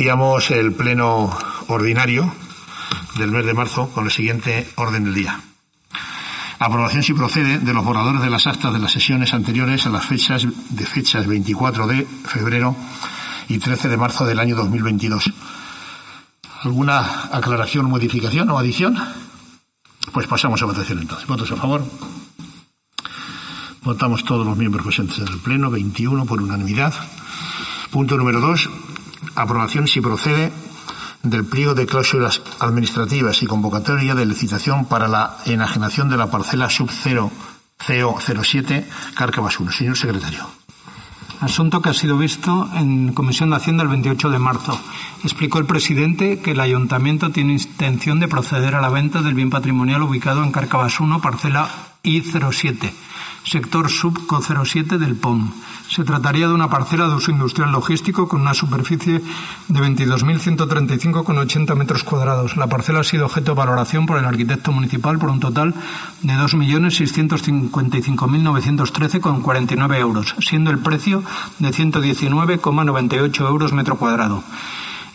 Iniciamos el pleno ordinario del mes de marzo con el siguiente orden del día. Aprobación si procede de los borradores de las actas de las sesiones anteriores a las fechas de fechas 24 de febrero y 13 de marzo del año 2022. ¿Alguna aclaración, modificación o adición? Pues pasamos a votación entonces. ¿Votos a favor? Votamos todos los miembros presentes en el Pleno, 21 por unanimidad. Punto número dos. Aprobación si procede del pliego de cláusulas administrativas y convocatoria de licitación para la enajenación de la parcela sub 0 CO07 Carcabas 1. Señor secretario. Asunto que ha sido visto en Comisión de Hacienda el 28 de marzo. Explicó el presidente que el ayuntamiento tiene intención de proceder a la venta del bien patrimonial ubicado en Carcabas 1, parcela I07 sector subco 07 del POM. Se trataría de una parcela de uso industrial logístico con una superficie de 22.135,80 metros cuadrados. La parcela ha sido objeto de valoración por el arquitecto municipal por un total de 2.655.913,49 euros, siendo el precio de 119,98 euros metro cuadrado.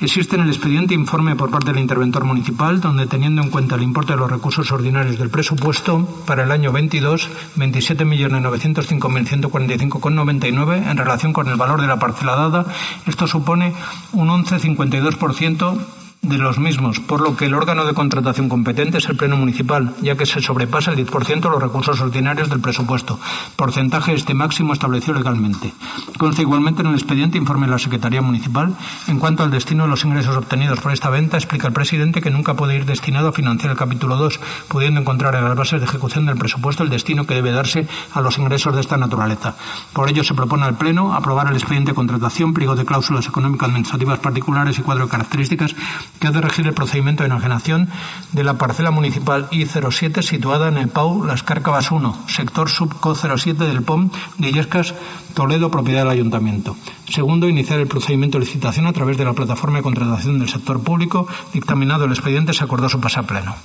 Existe en el expediente informe por parte del interventor municipal, donde teniendo en cuenta el importe de los recursos ordinarios del presupuesto para el año 22, 27.905.145,99 en relación con el valor de la parcela dada, esto supone un 11,52% de los mismos, por lo que el órgano de contratación competente es el Pleno Municipal, ya que se sobrepasa el 10% de los recursos ordinarios del presupuesto, porcentaje este máximo establecido legalmente. Consta igualmente en el expediente informe de la Secretaría Municipal. En cuanto al destino de los ingresos obtenidos por esta venta, explica el presidente que nunca puede ir destinado a financiar el capítulo 2, pudiendo encontrar en las bases de ejecución del presupuesto el destino que debe darse a los ingresos de esta naturaleza. Por ello, se propone al Pleno aprobar el expediente de contratación, pliego de cláusulas económicas administrativas particulares y cuadro de características que ha de regir el procedimiento de enajenación de la parcela municipal I07 situada en el PAU Las Cárcavas 1, sector subco 07 del POM de Illescas, Toledo, propiedad del Ayuntamiento. Segundo, iniciar el procedimiento de licitación a través de la plataforma de contratación del sector público. Dictaminado el expediente, se acordó su pasapleno.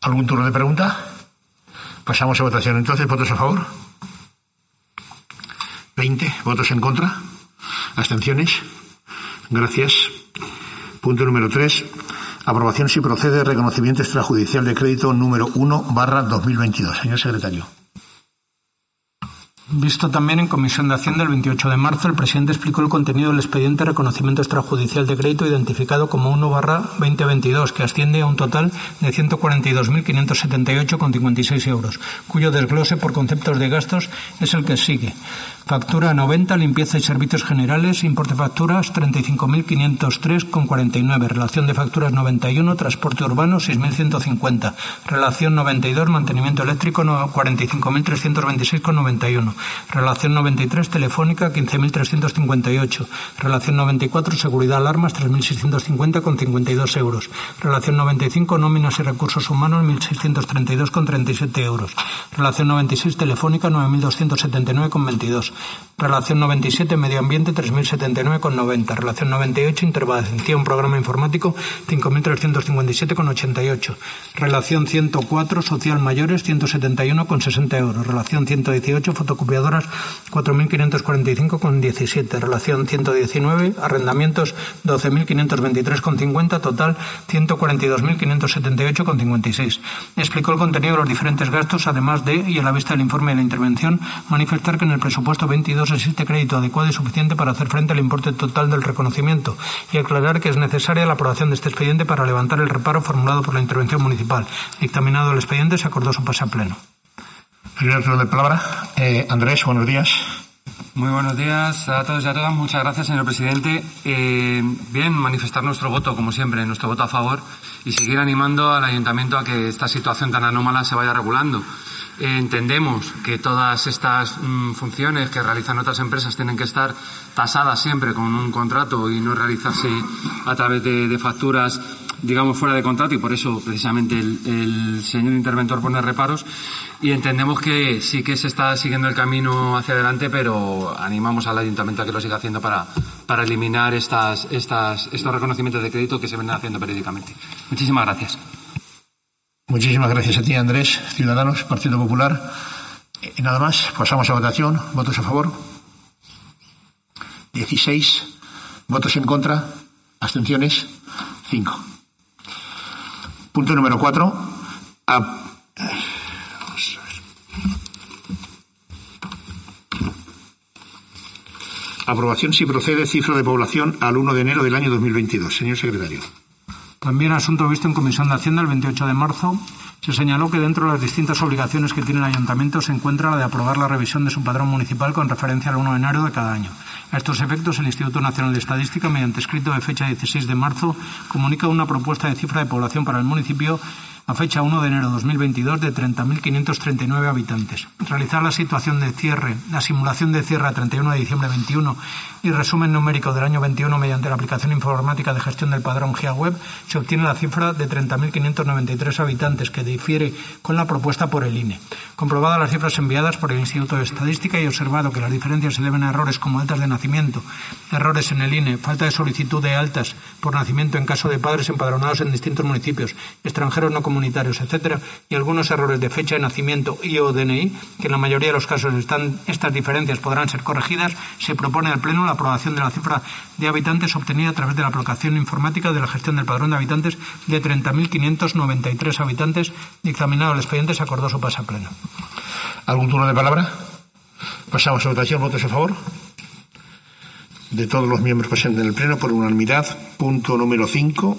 ¿Algún turno de pregunta? Pasamos a votación entonces. ¿Votos a favor? 20. ¿Votos en contra? ¿Abstenciones? Gracias. Punto número tres. Aprobación si procede reconocimiento extrajudicial de crédito número 1 barra 2022. Señor secretario. Visto también en Comisión de Hacienda el 28 de marzo, el presidente explicó el contenido del expediente de reconocimiento extrajudicial de crédito identificado como 1 barra 2022, que asciende a un total de 142.578,56 euros, cuyo desglose por conceptos de gastos es el que sigue. Factura 90, limpieza y servicios generales, importe facturas 35.503,49, relación de facturas 91, transporte urbano 6.150, relación 92, mantenimiento eléctrico 45.326,91, relación 93, telefónica 15.358, relación 94, seguridad alarmas 3.650,52 euros, relación 95, nóminas y recursos humanos 1.632,37 euros, relación 96, telefónica 9.279,22, Relación 97, Medio Ambiente 3.079,90. Relación 98, Intervención Programa Informático 5.357,88. Relación 104, Social Mayores 171,60 euros. Relación 118, Fotocopiadoras 4.545,17. Relación 119, Arrendamientos 12.523,50. Total 142.578,56. Explicó el contenido de los diferentes gastos, además de, y a la vista del informe de la intervención, manifestar que en el presupuesto 22 existe crédito adecuado y suficiente para hacer frente al importe total del reconocimiento y aclarar que es necesaria la aprobación de este expediente para levantar el reparo formulado por la intervención municipal. Dictaminado el expediente, se acordó su pase a pleno. Primer turno de palabra. Eh, Andrés, buenos días. Muy buenos días a todos y a todas. Muchas gracias, señor presidente. Eh, bien, manifestar nuestro voto, como siempre, nuestro voto a favor y seguir animando al ayuntamiento a que esta situación tan anómala se vaya regulando entendemos que todas estas mm, funciones que realizan otras empresas tienen que estar tasadas siempre con un contrato y no realizarse a través de, facturas, digamos, fuera de contrato y por eso precisamente el, señor interventor pone reparos y entendemos que sí que se está siguiendo el camino hacia adelante, pero animamos al ayuntamiento a que lo siga haciendo para, para eliminar estas, estos reconocimientos de crédito que se vienen haciendo periódicamente. Muchísimas gracias. Muchísimas gracias a ti, Andrés. Ciudadanos, Partido Popular. Y nada más, pasamos a votación. ¿Votos a favor? 16. ¿Votos en contra? ¿Abstenciones? Cinco. Punto número cuatro. Aprobación si procede cifra de población al 1 de enero del año 2022. Señor secretario. También asunto visto en Comisión de Hacienda el 28 de marzo se señaló que dentro de las distintas obligaciones que tiene el ayuntamiento se encuentra la de aprobar la revisión de su padrón municipal con referencia al 1 de enero de cada año. A estos efectos, el Instituto Nacional de Estadística, mediante escrito de fecha 16 de marzo, comunica una propuesta de cifra de población para el municipio a fecha 1 de enero de 2022 de 30.539 habitantes. Realizar la situación de cierre, la simulación de cierre a 31 de diciembre 21 y resumen numérico del año 21 mediante la aplicación informática de gestión del padrón GeaWeb, se obtiene la cifra de 30.593 habitantes, que difiere con la propuesta por el INE. Comprobadas las cifras enviadas por el Instituto de Estadística y observado que las diferencias se deben a errores como altas de nacimiento, errores en el INE, falta de solicitud de altas por nacimiento en caso de padres empadronados en distintos municipios, extranjeros no comunitarios, etcétera, y algunos errores de fecha de nacimiento y o DNI, que en la mayoría de los casos están, estas diferencias podrán ser corregidas, se propone al Pleno la aprobación de la cifra de habitantes obtenida a través de la aplicación informática de la gestión del padrón de habitantes de 30.593 habitantes dictaminado el expediente se acordó su pase a pleno. ¿Algún turno de palabra? Pasamos a votación. ¿Votos a favor? De todos los miembros presentes en el Pleno por unanimidad. Punto número 5.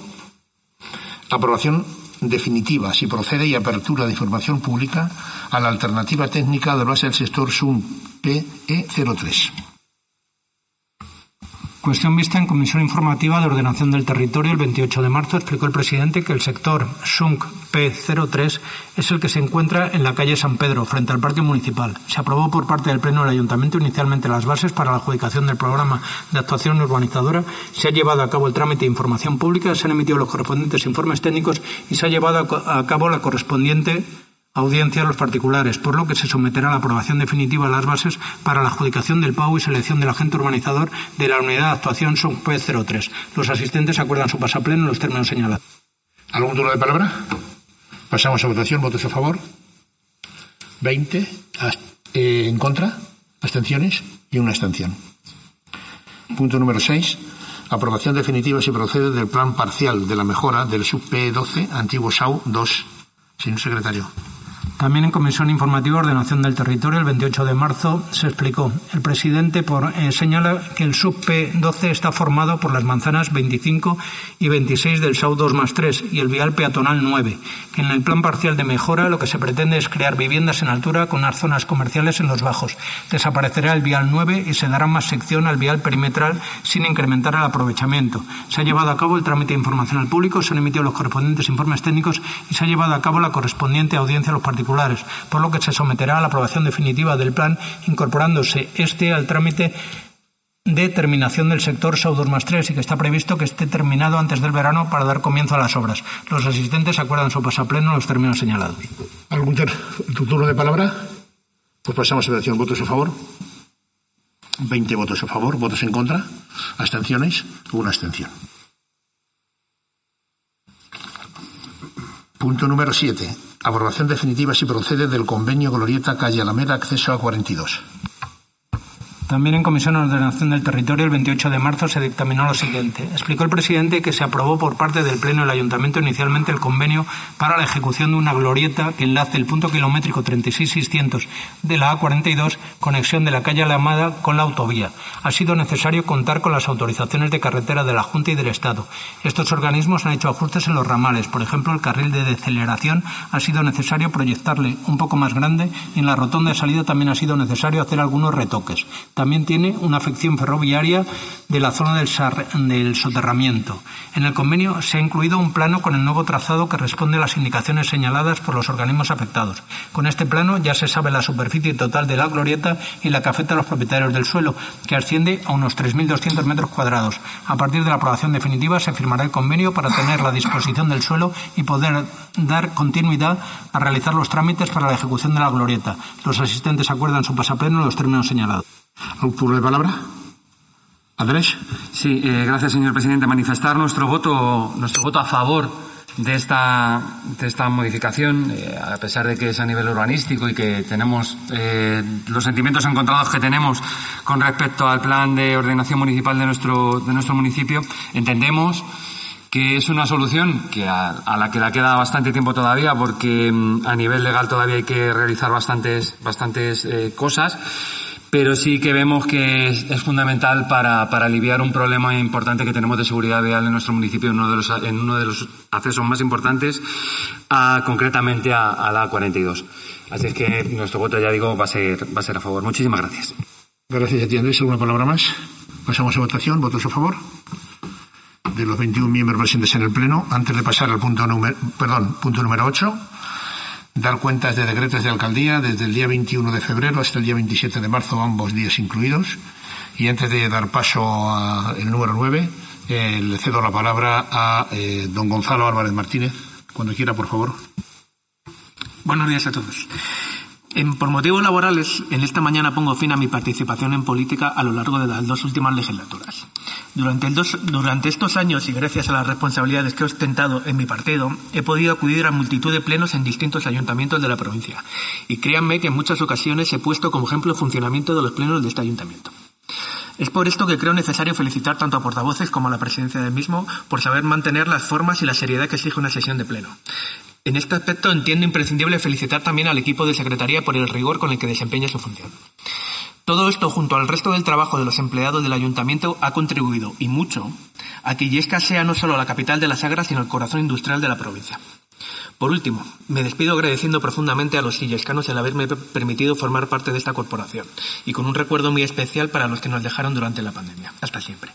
Aprobación definitiva, si procede, y apertura de información pública a la alternativa técnica de base del sector SUM PE03. Cuestión vista en Comisión Informativa de Ordenación del Territorio el 28 de marzo explicó el presidente que el sector SUNC P03 es el que se encuentra en la calle San Pedro, frente al Parque Municipal. Se aprobó por parte del Pleno del Ayuntamiento inicialmente las bases para la adjudicación del programa de actuación urbanizadora. Se ha llevado a cabo el trámite de información pública, se han emitido los correspondientes informes técnicos y se ha llevado a cabo la correspondiente audiencia a los particulares, por lo que se someterá a la aprobación definitiva de las bases para la adjudicación del PAU y selección del agente urbanizador de la unidad de actuación SONP 03. Los asistentes acuerdan su pasapleno en los términos señalados. ¿Algún turno de palabra? Pasamos a votación. ¿Votos a favor? 20. Eh, ¿En contra? ¿Abstenciones? Y una abstención. Punto número 6. Aprobación definitiva si procede del plan parcial de la mejora del sub P12, antiguo SAU 2. Señor secretario. También en Comisión Informativa de Ordenación del Territorio, el 28 de marzo, se explicó. El presidente por, eh, señala que el sub P12 está formado por las manzanas 25 y 26 del SAU 2 más 3 y el vial peatonal 9, que en el plan parcial de mejora lo que se pretende es crear viviendas en altura con unas zonas comerciales en los bajos. Desaparecerá el vial 9 y se dará más sección al vial perimetral sin incrementar el aprovechamiento. Se ha llevado a cabo el trámite de información al público, se han emitido los correspondientes informes técnicos y se ha llevado a cabo la correspondiente audiencia a los particulares por lo que se someterá a la aprobación definitiva del plan, incorporándose este al trámite de terminación del sector SAU 2 más 3 y que está previsto que esté terminado antes del verano para dar comienzo a las obras. Los asistentes acuerdan su pasapleno en los términos señalados. ¿Algún turno de palabra? Pues pasamos a la votación. ¿Votos a favor? 20 votos a favor, votos en contra, abstenciones, una abstención. Punto número 7. Aprobación definitiva si procede del convenio Glorieta Calle Alameda Acceso a 42. También en Comisión de Ordenación del Territorio el 28 de marzo se dictaminó lo siguiente. Explicó el presidente que se aprobó por parte del Pleno del Ayuntamiento inicialmente el convenio para la ejecución de una glorieta que enlace el punto kilométrico 36600 de la A42, conexión de la calle Alamada con la autovía. Ha sido necesario contar con las autorizaciones de carretera de la Junta y del Estado. Estos organismos han hecho ajustes en los ramales. Por ejemplo, el carril de deceleración ha sido necesario proyectarle un poco más grande y en la rotonda de salida también ha sido necesario hacer algunos retoques. Tiene una afección ferroviaria de la zona del, del, soterramiento. En el convenio se ha incluido un plano con el nuevo trazado que responde a las indicaciones señaladas por los organismos afectados. Con este plano ya se sabe la superficie total de la glorieta y la que afecta a los propietarios del suelo, que asciende a unos 3.200 metros cuadrados. A partir de la aprobación definitiva se firmará el convenio para tener la disposición del suelo y poder dar continuidad a realizar los trámites para la ejecución de la glorieta. Los asistentes acuerdan su pasapleno en los términos señalados. ¿Algún de palabra? Andrés. Sí, eh, gracias, señor presidente. Manifestar nuestro voto, nuestro voto a favor de esta, de esta modificación, eh, a pesar de que es a nivel urbanístico y que tenemos eh, los sentimientos encontrados que tenemos con respecto al plan de ordenación municipal de nuestro, de nuestro municipio, entendemos que es una solución que a, la que le queda bastante tiempo todavía porque mm, a nivel legal todavía hay que realizar bastantes, bastantes cosas pero sí que vemos que es, fundamental para, para, aliviar un problema importante que tenemos de seguridad vial en nuestro municipio, en uno de los, en uno de los accesos más importantes, a, concretamente a, la 42. Así es que nuestro voto, ya digo, va a ser, va a, ser a favor. Muchísimas gracias. Gracias a. ¿Alguna palabra más? Pasamos a votación. ¿Votos a favor? De los 21 miembros presentes en el Pleno. Antes de pasar al punto número, perdón, punto número 8 dar cuentas de decretos de alcaldía desde el día 21 de febrero hasta el día 27 de marzo, ambos días incluidos. Y antes de dar paso al número 9, eh, le cedo la palabra a eh, don Gonzalo Álvarez Martínez. Cuando quiera, por favor. Buenos días a todos por motivos laborales, en esta mañana pongo fin a mi participación en política a lo largo de las dos últimas legislaturas. Durante, estos años y gracias a las responsabilidades que he ostentado en mi partido, he podido acudir a multitud de plenos en distintos ayuntamientos de la provincia. Y créanme que en muchas ocasiones he puesto como ejemplo el funcionamiento de los plenos de este ayuntamiento. Es por esto que creo necesario felicitar tanto a portavoces como a la presidencia del mismo por saber mantener las formas y la seriedad que exige una sesión de pleno. En este aspecto entiendo imprescindible felicitar también al equipo de Secretaría por el rigor con el que desempeña su función. Todo esto, junto al resto del trabajo de los empleados del Ayuntamiento, ha contribuido, y mucho, a que Illesca sea no solo la capital de la Sagra, sino el corazón industrial de la provincia. Por último, me despido agradeciendo profundamente a los illescanos el haberme permitido formar parte de esta corporación, y con un recuerdo muy especial para los que nos dejaron durante la pandemia. Hasta siempre.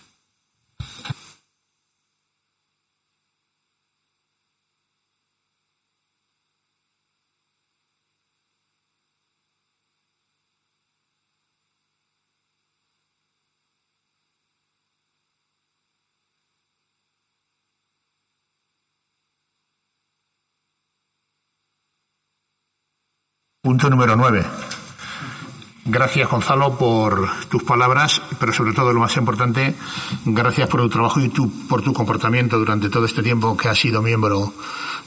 Punto número nueve. Gracias, Gonzalo, por tus palabras, pero sobre todo lo más importante, gracias por tu trabajo y por tu comportamiento durante todo este tiempo que has sido miembro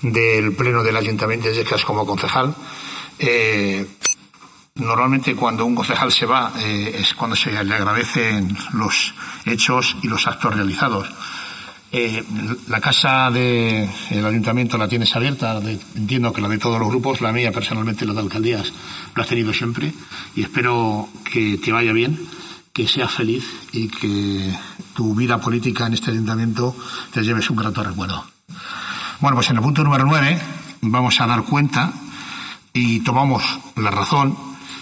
del Pleno del Ayuntamiento de Yecas como concejal. Eh, normalmente cuando un concejal se va eh, es cuando se le agradecen los hechos y los actos realizados. Eh, la casa del ayuntamiento la tienes abierta, entiendo que la de todos los grupos, la mía personalmente, la de alcaldías, lo has tenido siempre y espero que te vaya bien, que seas feliz y que tu vida política en este ayuntamiento te lleves un grato recuerdo. Bueno, pues en el punto número nueve vamos a dar cuenta y tomamos la razón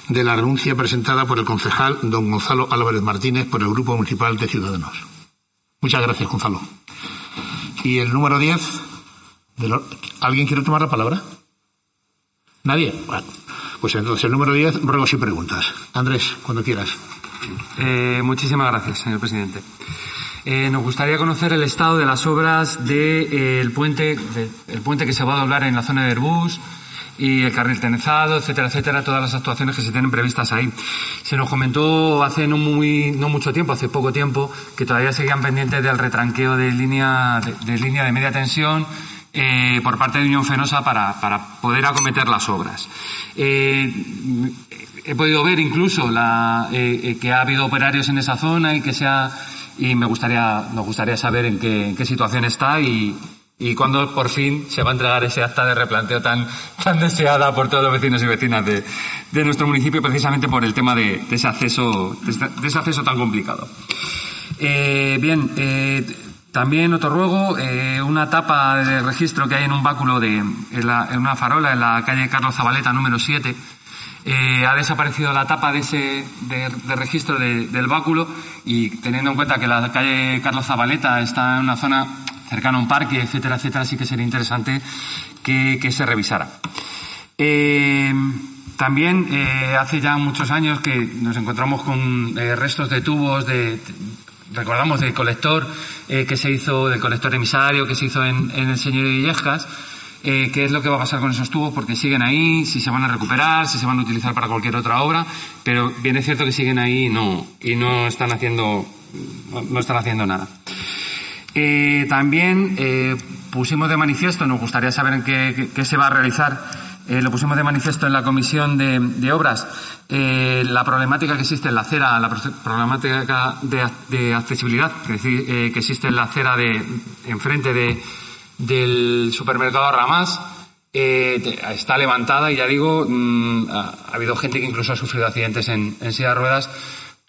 de la renuncia presentada por el concejal don Gonzalo Álvarez Martínez por el Grupo Municipal de Ciudadanos. Muchas gracias, Gonzalo. Y el número 10, ¿alguien quiere tomar la palabra? ¿Nadie? Bueno, pues entonces el número 10, ruegos y preguntas. Andrés, cuando quieras. Eh, muchísimas gracias, señor presidente. Eh, nos gustaría conocer el estado de las obras del de, eh, puente, el puente que se va a doblar en la zona de Airbus, y el carril tenezado, etcétera, etcétera, todas las actuaciones que se tienen previstas ahí. Se nos comentó hace no muy, no mucho tiempo, hace poco tiempo, que todavía seguían pendientes del retranqueo de línea de, línea de media tensión eh, por parte de Unión Fenosa para, para poder acometer las obras. Eh, he podido ver incluso la, eh, que ha habido operarios en esa zona y que sea y me gustaría, nos gustaría saber en qué, en qué situación está y, y cuándo por fin se va a entregar ese acta de replanteo tan, tan deseada por todos los vecinos y vecinas de, de nuestro municipio, precisamente por el tema de, ese, acceso, de ese acceso tan complicado. Eh, bien, eh, también otro ruego, eh, una tapa de registro que hay en un báculo de, en, una farola en la calle Carlos Zabaleta número 7. ha desaparecido la tapa de ese de, registro del báculo y teniendo en cuenta que la calle Carlos Zabaleta está en una zona cercano a un parque, etcétera, etcétera, sí que sería interesante que, se revisara. Eh, también eh, hace ya muchos años que nos encontramos con eh, restos de tubos de, recordamos del colector que se hizo, del colector emisario que se hizo en, el Señor de Villejas, qué es lo que va a pasar con esos tubos, porque siguen ahí, si se van a recuperar, si se van a utilizar para cualquier otra obra, pero bien es cierto que siguen ahí y no, y no están haciendo, no están haciendo nada. Eh, también, eh, pusimos de manifiesto, nos gustaría saber en qué, se va a realizar, eh, lo pusimos de manifiesto en la comisión de, obras, la problemática que existe en la acera, la problemática de, accesibilidad que, existe en la acera de enfrente de, del supermercado Ramás. Está levantada y ya digo, ha, ha, habido gente que incluso ha sufrido accidentes en, en silla de ruedas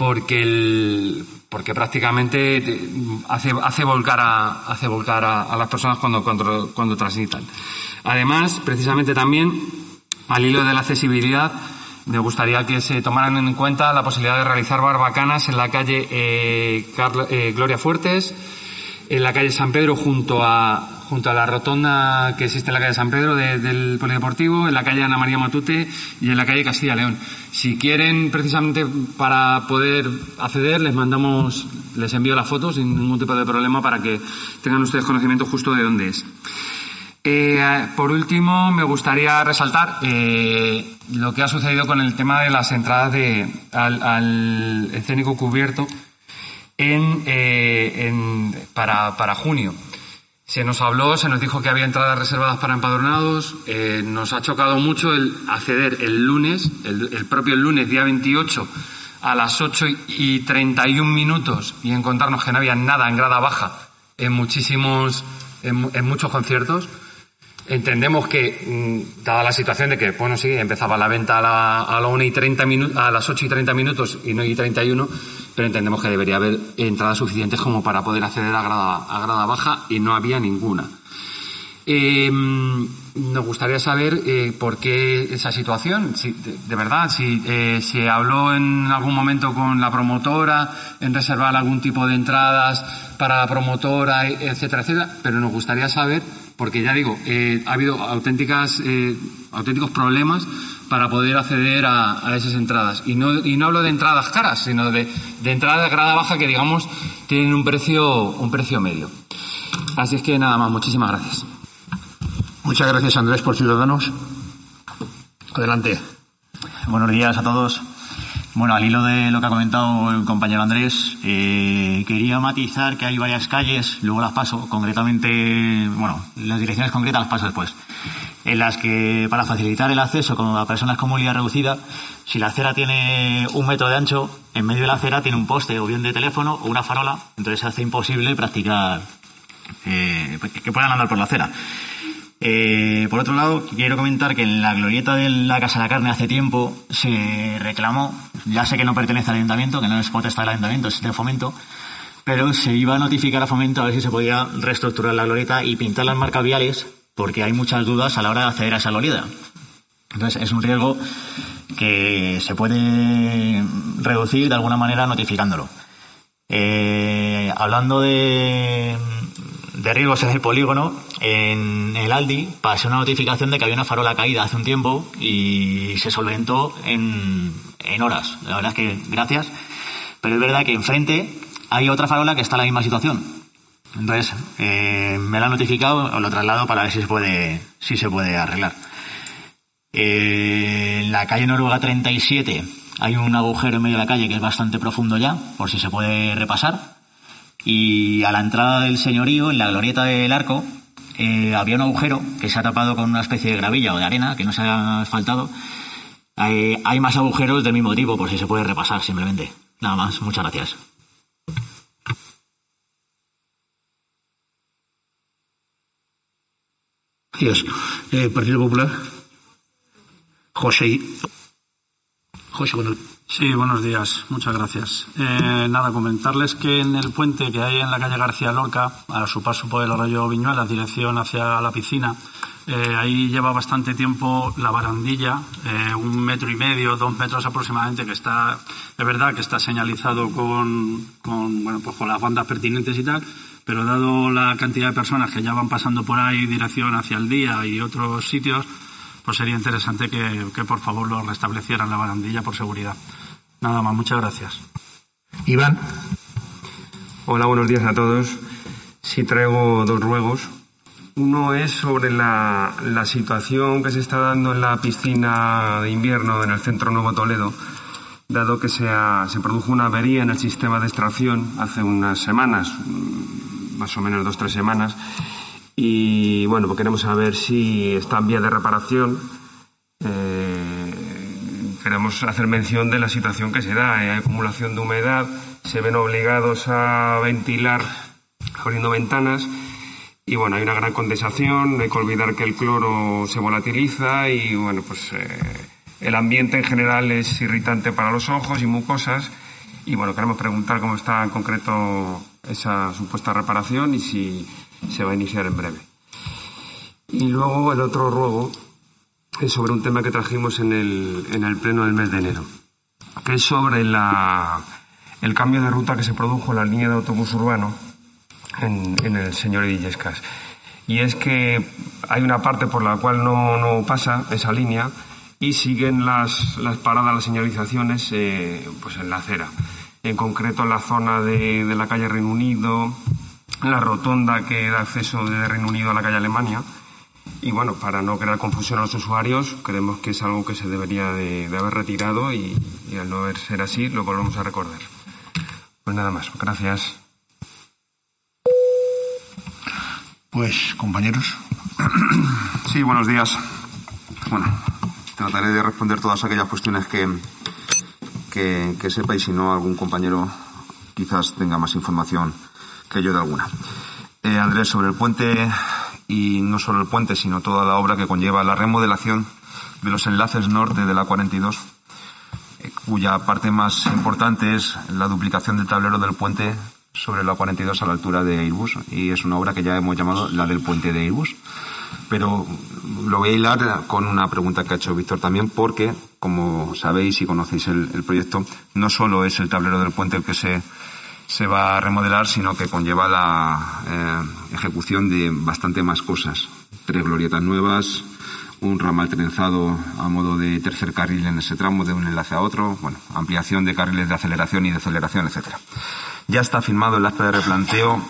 porque el, porque prácticamente hace, hace volcar a, hace volcar a, las personas cuando, cuando, cuando transitan. Además, precisamente también, al hilo de la accesibilidad, me gustaría que se tomaran en cuenta la posibilidad de realizar barbacanas en la calle eh, eh, Gloria Fuertes, en la calle San Pedro junto a, junto a la rotonda que existe en la calle San Pedro de, del Polideportivo, en la calle Ana María Matute y en la calle Castilla León. Si quieren, precisamente para poder acceder, les mandamos, les envío la foto sin ningún tipo de problema para que tengan ustedes conocimiento justo de dónde es. Eh, por último, me gustaría resaltar eh, lo que ha sucedido con el tema de las entradas de, al, al escénico cubierto en, eh, para, para junio. Se nos habló, se nos dijo que había entradas reservadas para empadronados. Eh, nos ha chocado mucho el acceder el lunes, el, propio lunes, día 28, a las 8 y 31 minutos y encontrarnos que no había nada en grada baja en muchísimos, en, muchos conciertos. Entendemos que, dada la situación de que, bueno, sí, empezaba la venta a, la, a, la 1 y 30 a las 8 y 30 minutos y no y 31, pero entendemos que debería haber entradas suficientes como para poder acceder a grada, baja y no había ninguna. Eh, nos gustaría saber eh, por qué esa situación, si, de, verdad, si eh, se habló en algún momento con la promotora en reservar algún tipo de entradas para la promotora, etcétera, etcétera, pero nos gustaría saber, porque ya digo, eh, ha habido auténticas, auténticos problemas para poder acceder a, a, esas entradas. Y no, y no hablo de entradas caras, sino de, de entradas de grada baja que, digamos, tienen un precio, un precio medio. Así es que nada más, muchísimas gracias. Muchas gracias, Andrés, por Ciudadanos. Adelante. Buenos días a todos. Bueno, al hilo de lo que ha comentado el compañero Andrés, eh, quería matizar que hay varias calles, luego las paso, concretamente, bueno, las direcciones concretas las paso después, en las que para facilitar el acceso con a personas con movilidad reducida, si la acera tiene un metro de ancho, en medio de la acera tiene un poste o bien de teléfono o una farola, entonces se hace imposible practicar eh, que puedan andar por la acera. Eh, por otro lado, quiero comentar que en la glorieta de la Casa de la Carne hace tiempo se reclamó, ya sé que no pertenece al ayuntamiento, que no es potestad del ayuntamiento, es de fomento, pero se iba a notificar a fomento a ver si se podía reestructurar la glorieta y pintar las marcas viales, porque hay muchas dudas a la hora de acceder a esa glorieta. Entonces es un riesgo que se puede reducir de alguna manera notificándolo. Eh, hablando de de riesgos en el polígono, en el Aldi pasé una notificación de que había una farola caída hace un tiempo y se solventó en, en horas. La verdad es que gracias. Pero es verdad que enfrente hay otra farola que está en la misma situación. Entonces, eh, me la han notificado, os lo traslado para ver si se puede, si se puede arreglar. Eh, en la calle Noruega 37 hay un agujero en medio de la calle que es bastante profundo ya, por si se puede repasar y a la entrada del señorío, en la glorieta del arco, eh, había un agujero que se ha tapado con una especie de gravilla o de arena que no se ha asfaltado. Hay, más agujeros del mismo tipo, por si se puede repasar simplemente. Nada más, muchas gracias. Gracias. Eh, Partido Popular. José. José Manuel. Sí, buenos días. Muchas gracias. Eh, nada, comentarles que en el puente que hay en la calle García Lorca, a su paso por el arroyo Viñuelas, dirección hacia la piscina, eh, ahí lleva bastante tiempo la barandilla, eh, un metro y medio, dos metros aproximadamente, que está, es verdad que está señalizado con, con, bueno, pues con las bandas pertinentes y tal, pero dado la cantidad de personas que ya van pasando por ahí dirección hacia el día y otros sitios, pues sería interesante que, que por favor lo restablecieran la barandilla por seguridad. Nada más, muchas gracias. Iván. Hola, buenos días a todos. Sí traigo dos ruegos. Uno es sobre la, la, situación que se está dando en la piscina de invierno en el Centro Nuevo Toledo, dado que se, ha, se produjo una avería en el sistema de extracción hace unas semanas, más o menos dos o tres semanas, y bueno, pues queremos saber si está en vía de reparación. Eh, queremos hacer mención de la situación que se da. Hay acumulación de humedad, se ven obligados a ventilar abriendo ventanas y bueno, hay una gran condensación, no hay que olvidar que el cloro se volatiliza y bueno, pues eh, el ambiente en general es irritante para los ojos y mucosas y bueno, queremos preguntar cómo está en concreto esa supuesta reparación y si se va a iniciar en breve. Y luego el otro ruego es sobre un tema que trajimos en el, en el pleno del mes de enero, que es sobre la, el cambio de ruta que se produjo en la línea de autobús urbano en, el señor Illescas. Y es que hay una parte por la cual no, no pasa esa línea y siguen las, las paradas, las señalizaciones eh, pues en la acera. En concreto en la zona de, de la calle Reino Unido, la rotonda que da acceso de Reino Unido a la calle Alemania. Y bueno, para no crear confusión a los usuarios, creemos que es algo que se debería de, de haber retirado y, y, al no ser así, lo volvemos a recordar. Pues nada más, gracias. Pues, compañeros. Sí, buenos días. Bueno, trataré de responder todas aquellas cuestiones que, que, que sepa y si no, algún compañero quizás tenga más información que yo de alguna. Eh, Andrés, sobre el puente y no solo el puente, sino toda la obra que conlleva la remodelación de los enlaces norte de la 42, eh, cuya parte más importante es la duplicación del tablero del puente sobre la 42 a la altura de Airbus y es una obra que ya hemos llamado la del puente de Airbus. Pero lo voy a hilar con una pregunta que ha hecho Víctor también, porque, como sabéis y conocéis el, el proyecto, no solo es el tablero del puente el que se se va a remodelar, sino que conlleva la eh, ejecución de bastante más cosas. Tres glorietas nuevas, un ramal trenzado a modo de tercer carril en ese tramo de un enlace a otro, bueno, ampliación de carriles de aceleración y deceleración, etcétera. Ya está firmado el acta de replanteo,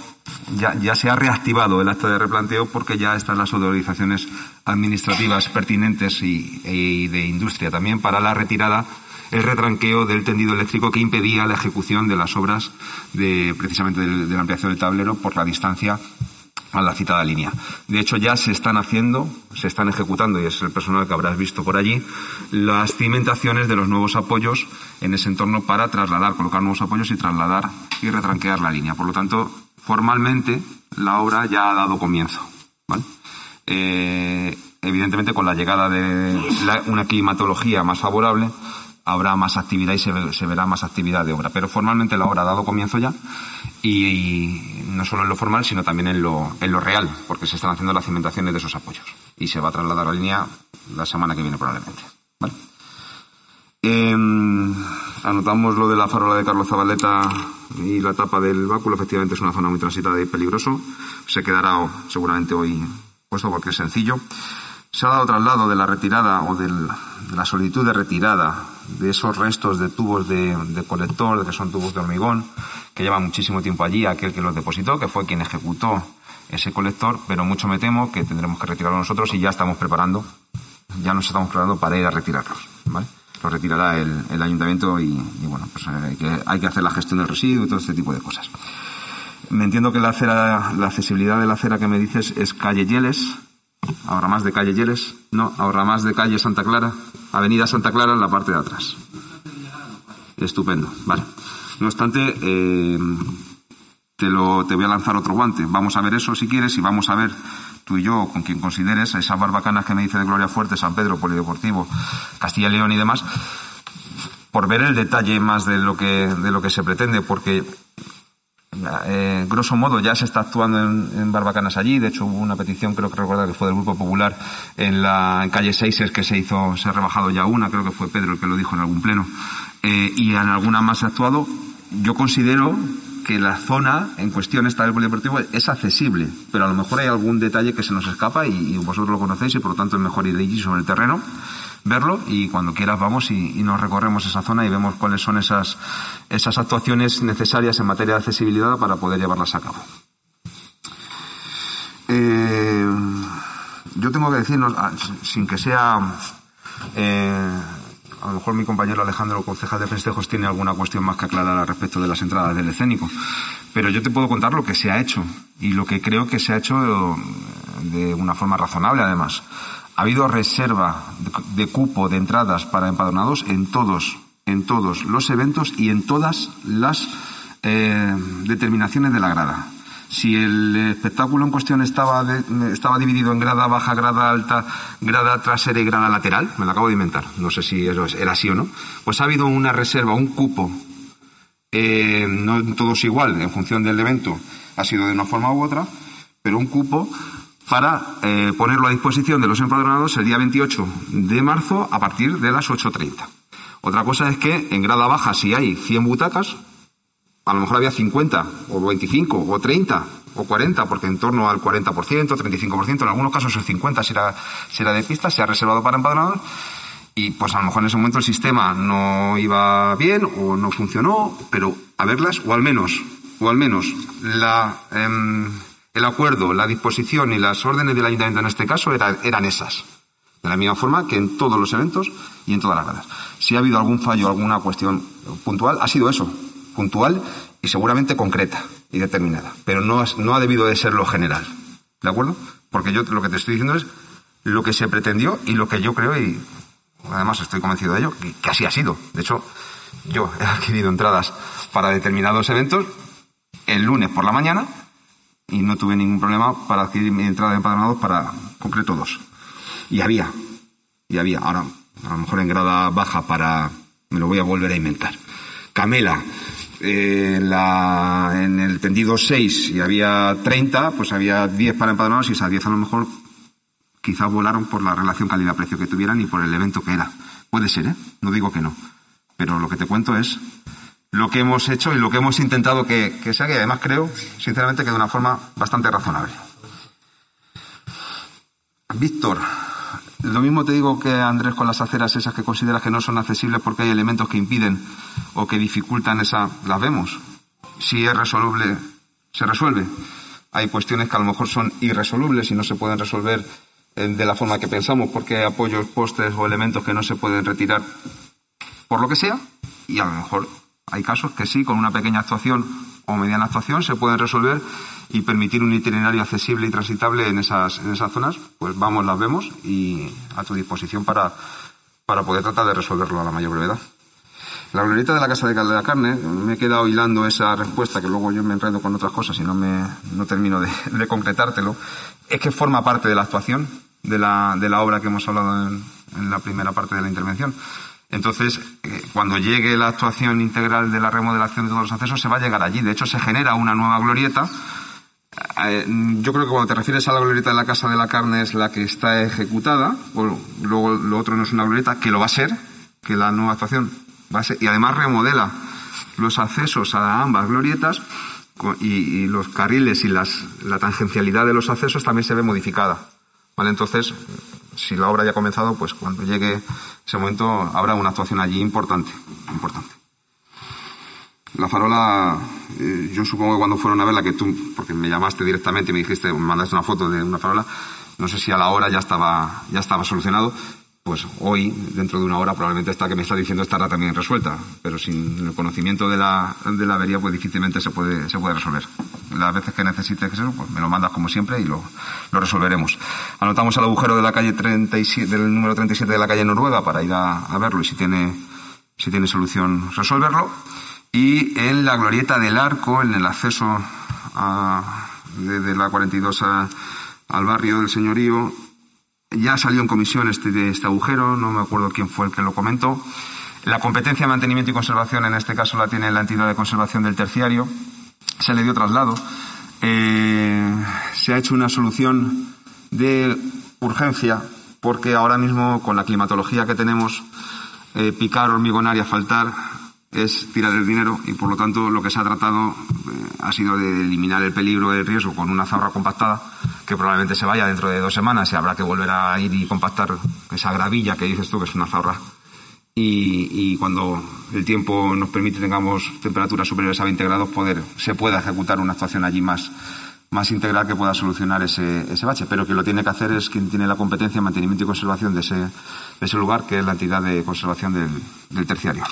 ya, ya se ha reactivado el acta de replanteo porque ya están las autorizaciones administrativas pertinentes y, y de industria también para la retirada el retranqueo del tendido eléctrico que impedía la ejecución de las obras de precisamente de, la ampliación del tablero por la distancia a la citada línea. De hecho, ya se están haciendo, se están ejecutando, y es el personal que habrás visto por allí, las cimentaciones de los nuevos apoyos en ese entorno para trasladar, colocar nuevos apoyos y trasladar y retranquear la línea. Por lo tanto, formalmente, la obra ya ha dado comienzo. Eh, evidentemente, con la llegada de una climatología más favorable, habrá más actividad y se, ve, se, verá más actividad de obra. Pero formalmente la obra ha dado comienzo ya y, no solo en lo formal, sino también en lo, en lo real, porque se están haciendo las cimentaciones de esos apoyos. Y se va a trasladar la línea la semana que viene probablemente. Eh, anotamos lo de la farola de Carlos Zabaleta y la tapa del báculo. Efectivamente es una zona muy transitada y peligroso. Se quedará seguramente hoy puesto porque es sencillo. Se ha dado traslado de la retirada o de la solicitud de retirada de esos restos de tubos de, de, colector, que son tubos de hormigón, que llevan muchísimo tiempo allí, aquel que los depositó, que fue quien ejecutó ese colector, pero mucho me temo que tendremos que retirarlo nosotros y ya estamos preparando, ya nos estamos preparando para ir a retirarlos, ¿vale? Los retirará el, el ayuntamiento y, y, bueno, pues hay que, hay que hacer la gestión del residuo y todo este tipo de cosas. Me entiendo que la acera, la accesibilidad de la acera que me dices es calle Yeles, ahora más de calle Yeles, no, ahora más de calle Santa Clara, Avenida Santa Clara en la parte de atrás. Estupendo, vale. No obstante, eh, te, lo, te voy a lanzar otro guante. Vamos a ver eso si quieres y vamos a ver tú y yo, con quien consideres, esas barbacanas que me dice de Gloria Fuerte, San Pedro, Polideportivo, Castilla y León y demás, por ver el detalle más de lo que, de lo que se pretende, porque eh, grosso modo ya se está actuando en, barbacanas allí. De hecho, hubo una petición, creo que recuerda que fue del Grupo Popular en la en calle 6 es que se hizo, se ha rebajado ya una, creo que fue Pedro el que lo dijo en algún pleno. Eh, y en alguna más se ha actuado. Yo considero que la zona en cuestión esta del polideportivo es accesible, pero a lo mejor hay algún detalle que se nos escapa y, y vosotros lo conocéis y por lo tanto es mejor ir allí sobre el terreno verlo y cuando quieras vamos y, y, nos recorremos esa zona y vemos cuáles son esas, esas actuaciones necesarias en materia de accesibilidad para poder llevarlas a cabo. Eh, yo tengo que decirnos, sin que sea, eh, a lo mejor mi compañero Alejandro, concejal de festejos, tiene alguna cuestión más que aclarar al respecto de las entradas del escénico, pero yo te puedo contar lo que se ha hecho y lo que creo que se ha hecho de una forma razonable además. Ha habido reserva de cupo de entradas para empadronados en todos, en todos los eventos y en todas las eh, determinaciones de la grada. Si el espectáculo en cuestión estaba, estaba dividido en grada baja, grada alta, grada trasera y grada lateral, me lo acabo de inventar, no sé si eso era así o no, pues ha habido una reserva, un cupo, eh, no todos igual, en función del evento, ha sido de una forma u otra, pero un cupo para eh, ponerlo a disposición de los empadronados el día 28 de marzo a partir de las 8.30. Otra cosa es que en grada baja, si hay 100 butacas, a lo mejor había 50 o 25 o 30 o 40, porque en torno al 40%, 35%, en algunos casos el 50 si era de pista, se ha reservado para empadronados y pues a lo mejor en ese momento el sistema no iba bien o no funcionó, pero a verlas o al menos, o al menos la, em, el acuerdo, la disposición y las órdenes del ayuntamiento en este caso eran esas. De la misma forma que en todos los eventos y en todas las gradas. Si ha habido algún fallo, alguna cuestión puntual, ha sido eso, puntual y seguramente concreta y determinada. Pero no, no ha debido de ser lo general. ¿De acuerdo? Porque yo lo que te estoy diciendo es lo que se pretendió y lo que yo creo y además estoy convencido de ello, que, así ha sido. De hecho, yo he adquirido entradas para determinados eventos el lunes por la mañana y no tuve ningún problema para adquirir mi entrada de empadronados para concreto dos. Y había, y había. Ahora, a lo mejor en grada baja para, me lo voy a volver a inventar. Camela, eh, la, en el tendido 6 y había 30, pues había 10 para empadronados y esas 10 a lo mejor quizás volaron por la relación calidad-precio que tuvieran y por el evento que era. Puede ser, ¿eh? No digo que no. Pero lo que te cuento es lo que hemos hecho y lo que hemos intentado que, que sea, que además creo, sinceramente, que de una forma bastante razonable. Víctor, lo mismo te digo que Andrés con las aceras esas que consideras que no son accesibles porque hay elementos que impiden o que dificultan esa, las vemos. Si es resoluble, se resuelve. Hay cuestiones que a lo mejor son irresolubles y no se pueden resolver eh, de la forma que pensamos porque hay apoyos, postes o elementos que no se pueden retirar por lo que sea y a lo mejor hay casos que sí, con una pequeña actuación o mediana actuación se pueden resolver y permitir un itinerario accesible y transitable en esas, en esas zonas, pues vamos, las vemos y a tu disposición para, para poder tratar de resolverlo a la mayor brevedad. La glorieta de la Casa de la Carne, me he quedado hilando esa respuesta, que luego yo me enredo con otras cosas y no, me, no termino de, de concretártelo, es que forma parte de la actuación de la, de la obra que hemos hablado en, en la primera parte de la intervención. Entonces, eh, cuando llegue la actuación integral de la remodelación de todos los accesos, se va a llegar allí. De hecho, se genera una nueva glorieta. Eh, yo creo que cuando te refieres a la glorieta de la Casa de la Carne es la que está ejecutada, o luego lo otro no es una glorieta, que lo va a ser, que la nueva actuación va a ser, y además remodela los accesos a ambas glorietas y, los carriles y las, la tangencialidad de los accesos también se ve modificada. ¿Vale? Entonces, si la obra ya ha comenzado, pues cuando llegue ese momento habrá una actuación allí importante, importante. La farola, eh, yo supongo que cuando fueron a verla, que tú, porque me llamaste directamente y me dijiste, mandaste una foto de una farola, no sé si a la hora ya estaba, ya estaba solucionado, pues hoy, dentro de una hora, probablemente esta que me está diciendo estará también resuelta. Pero sin el conocimiento de la, de la avería, pues difícilmente se puede, se puede resolver. Las veces que necesites eso, pues me lo mandas como siempre y lo, lo resolveremos. Anotamos el agujero de la calle 37, del número 37 de la calle Noruega para ir a, a verlo y si tiene, si tiene solución resolverlo. Y en la glorieta del arco, en el acceso a, de, la 42 al barrio del señorío, ya salió en comisión este, este agujero, no me acuerdo quién fue el que lo comentó. La competencia de mantenimiento y conservación, en este caso, la tiene la entidad de conservación del terciario. Se le dio traslado. Eh, se ha hecho una solución de urgencia porque ahora mismo, con la climatología que tenemos, eh, picar, hormigonar y asfaltar es tirar el dinero y, por lo tanto, lo que se ha tratado eh, ha sido de eliminar el peligro, el riesgo con una zabra compactada que probablemente se vaya dentro de dos semanas y habrá que volver a ir y compactar esa gravilla que dices tú, que es una zorra. Y, cuando el tiempo nos permite tengamos temperaturas superiores a 20 grados, poder, se pueda ejecutar una actuación allí más, más integral que pueda solucionar ese, ese bache. Pero que lo tiene que hacer es quien tiene la competencia en mantenimiento y conservación de ese, de ese lugar, que es la entidad de conservación del, del terciario.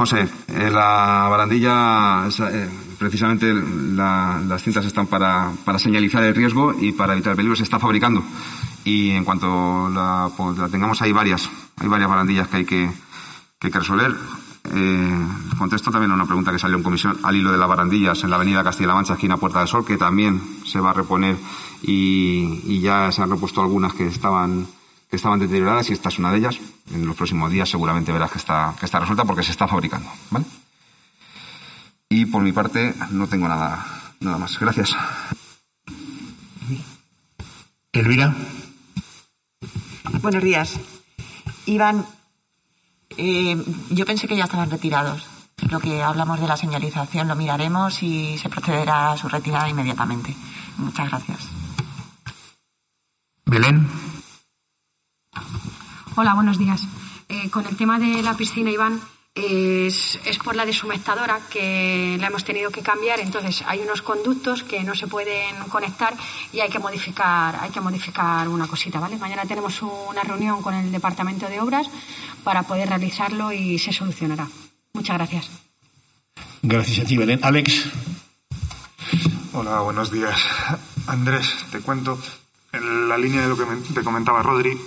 José, eh, la barandilla, eh, precisamente las cintas están para, para, señalizar el riesgo y para evitar el peligro. Se está fabricando y en cuanto la, pues, la tengamos hay varias, hay varias barandillas que hay que, que, resolver. Eh, contesto también a una pregunta que salió en comisión al hilo de las barandillas en la avenida Castilla-La Mancha, esquina Puerta del Sol, que también se va a reponer y ya se han repuesto algunas que estaban que estaban deterioradas y esta es una de ellas. En los próximos días seguramente verás que está, que está resuelta porque se está fabricando. ¿vale? Y por mi parte no tengo nada, nada más. Gracias. Elvira. Buenos días. Iván, eh, yo pensé que ya estaban retirados. Lo que hablamos de la señalización lo miraremos y se procederá a su retirada inmediatamente. Muchas gracias. Belén. Hola, buenos días. Eh, con el tema de la piscina, Iván, es, es, por la desumectadora que la hemos tenido que cambiar. Entonces, hay unos conductos que no se pueden conectar y hay que modificar, hay que modificar una cosita, ¿vale? Mañana tenemos una reunión con el Departamento de Obras para poder realizarlo y se solucionará. Muchas gracias. Gracias a ti, Belén. Alex. Hola, buenos días. Andrés, te cuento. En la línea de lo que te comentaba Rodri,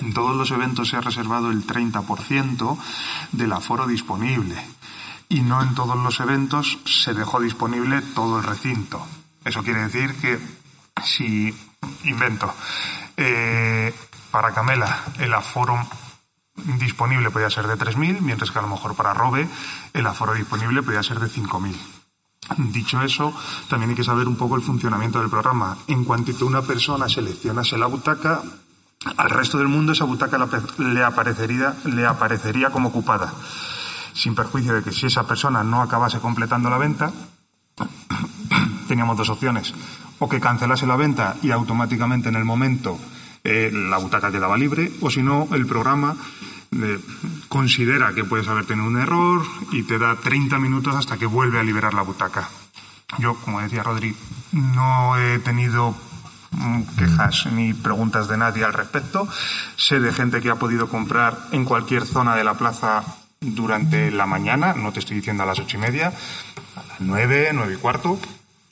en todos los eventos se ha reservado el 30% del aforo disponible y no en todos los eventos se dejó disponible todo el recinto. Eso quiere decir que si invento eh, para Camela el aforo disponible podía ser de 3.000, mientras que a lo mejor para Robe el aforo disponible podía ser de 5.000. Dicho eso, también hay que saber un poco el funcionamiento del programa. En cuanto una persona seleccionase la butaca, al resto del mundo esa butaca le aparecería, le aparecería como ocupada, sin perjuicio de que si esa persona no acabase completando la venta, teníamos dos opciones, o que cancelase la venta y automáticamente en el momento eh, la butaca quedaba libre, o si no, el programa eh, considera que puedes haber tenido un error y te da 30 minutos hasta que vuelve a liberar la butaca. Yo, como decía Rodri, no he tenido quejas ni preguntas de nadie al respecto. Sé de gente que ha podido comprar en cualquier zona de la plaza durante la mañana, no te estoy diciendo a las ocho y media, a las nueve, nueve y cuarto,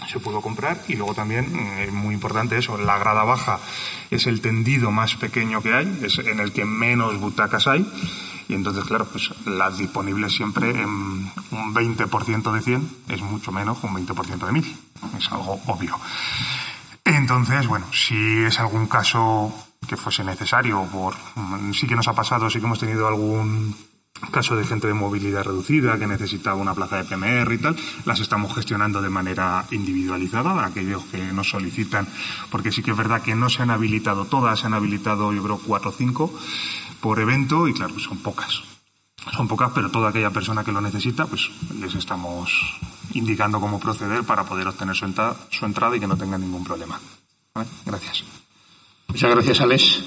se pudo comprar y luego también, es mm, muy importante eso, la grada baja es el tendido más pequeño que hay, es en el que menos butacas hay y entonces, claro, pues las disponibles siempre en un 20% de 100 es mucho menos que un 20% de 1000, es algo obvio. Entonces, bueno, si es algún caso que fuese necesario, por mm, sí que nos ha pasado, sí que hemos tenido algún caso de gente de movilidad reducida que necesitaba una plaza de PMR y tal, las estamos gestionando de manera individualizada, aquellos que nos solicitan, porque sí que es verdad que no se han habilitado todas, se han habilitado yo creo cuatro o cinco por evento y claro, son pocas. Son pocas, pero toda aquella persona que lo necesita, pues les estamos indicando cómo proceder para poder obtener su, entrada, y que no tengan ningún problema. Gracias. Muchas gracias, Alex.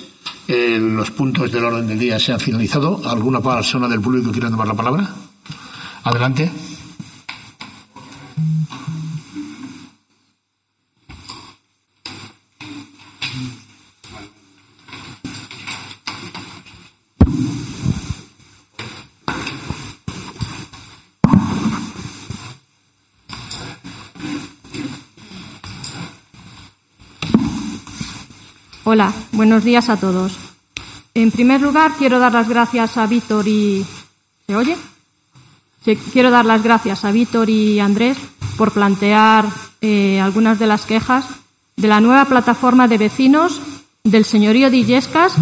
Eh, los puntos del orden del día se han finalizado. ¿Alguna persona del público quiere tomar la palabra? Adelante. Hola, buenos días a todos. En primer lugar, quiero dar las gracias a Víctor y. ¿Se oye? Quiero dar las gracias a Víctor y Andrés por plantear eh, algunas de las quejas de la nueva plataforma de vecinos del señorío de Illescas